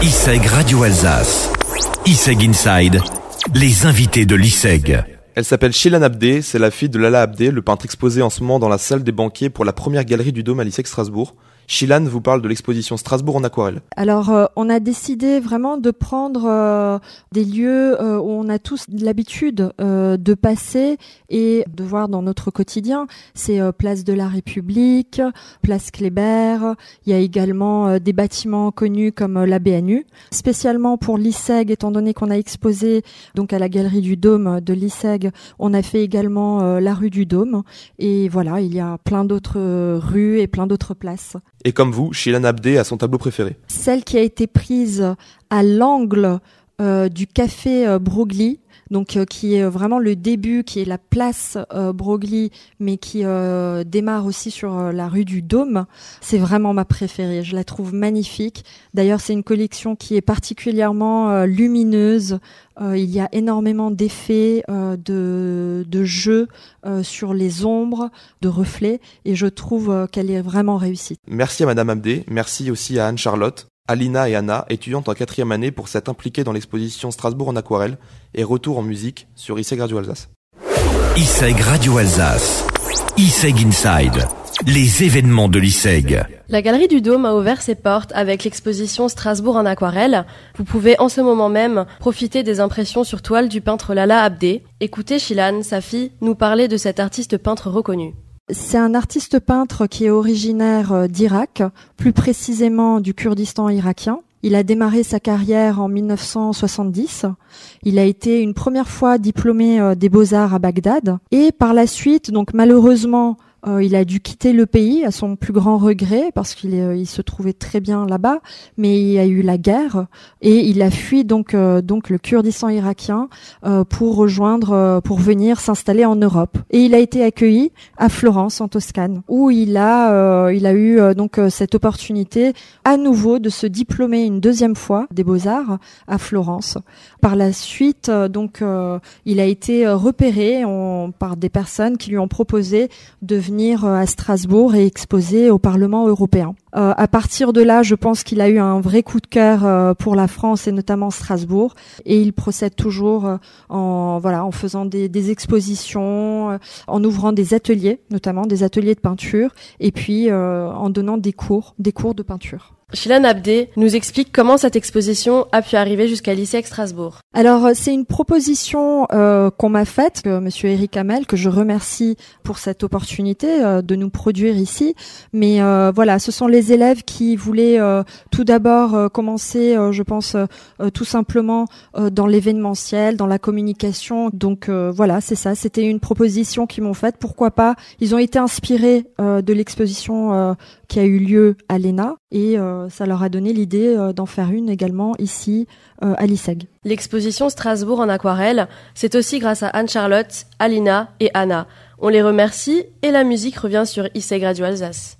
ISEG Radio Alsace. ISEG Inside. Les invités de l'ISEG. Elle s'appelle Shilan Abdé, c'est la fille de Lala Abdé, le peintre exposé en ce moment dans la salle des banquiers pour la première galerie du Dôme à l'ISEG Strasbourg. Shilan vous parle de l'exposition Strasbourg en aquarelle. Alors, euh, on a décidé vraiment de prendre euh, des lieux euh, où on a tous l'habitude de passer et de voir dans notre quotidien. C'est Place de la République, Place Kléber. Il y a également des bâtiments connus comme la BNU. Spécialement pour l'ISEG, étant donné qu'on a exposé donc à la galerie du Dôme de l'ISEG, on a fait également la rue du Dôme. Et voilà, il y a plein d'autres rues et plein d'autres places. Et comme vous, Shilan Abdé a son tableau préféré. Celle qui a été prise à l'angle du café euh, Broglie, donc euh, qui est vraiment le début, qui est la place Broglie, mais qui démarre aussi sur la rue du Dôme. C'est vraiment ma préférée. Je la trouve magnifique. D'ailleurs, c'est une collection qui est particulièrement lumineuse. il y a énormément d'effets de, de jeu sur les ombres, de reflets, et je trouve qu'elle est vraiment réussie. Merci à Madame Abdé. Merci aussi à Anne Charlotte. Alina et Anna, étudiantes en quatrième année pour s'être impliquées dans l'exposition Strasbourg en aquarelle et retour en musique sur ISEG Radio Alsace. ISEG Radio Alsace. ISEG Inside. Les événements de l'ISEG. La Galerie du Dôme a ouvert ses portes avec l'exposition Strasbourg en aquarelle. Vous pouvez en ce moment même profiter des impressions sur toile du peintre Lala Abdé. Écoutez Shilan, sa fille, nous parler de cet artiste peintre reconnu. C'est un artiste peintre qui est originaire euh, d'Irak, plus précisément du Kurdistan irakien. Il a démarré sa carrière en 1970. Il a été une première fois diplômé euh, des beaux-arts à Bagdad. Et par la suite, donc malheureusement, euh, il a dû quitter le pays à son plus grand regret parce qu'il euh, il se trouvait très bien là-bas, mais il y a eu la guerre et il a fui donc euh, donc le Kurdistan irakien pour rejoindre pour venir s'installer en Europe. Et il a été accueilli à Florence en Toscane où il a il a eu donc cette opportunité à nouveau de se diplômer une deuxième fois des beaux-arts à Florence. Par la suite donc il a été repéré par des personnes qui lui ont proposé de venir euh, à Strasbourg et exposer au Parlement européen. Euh, à partir de là, je pense qu'il a eu un vrai coup de cœur euh, pour la France et notamment Strasbourg. Et il procède toujours en voilà en faisant des, des expositions, en ouvrant des ateliers, notamment des ateliers de peinture, et puis en donnant des cours, des cours de peinture. Shilan Abdé nous explique comment cette exposition a pu arriver jusqu'à l'ICEC Strasbourg. Alors euh, c'est une proposition euh, qu'on m'a faite, que Monsieur Eric Hamel, que je remercie pour cette opportunité euh, de nous produire ici. Mais voilà, ce sont les élèves qui voulaient tout d'abord commencer, je pense, tout simplement dans l'événementiel, dans la communication. Donc voilà, c'est ça. C'était une proposition qu'ils m'ont faite. Pourquoi pas? Ils ont été inspirés de l'exposition qui a eu lieu à l'ENA et euh, ça leur a donné l'idée euh, d'en faire une également ici euh, à l'ISEG. L'exposition Strasbourg en aquarelle, c'est aussi grâce à Anne-Charlotte, Alina et Anna. On les remercie et la musique revient sur ISEG Radio Alsace.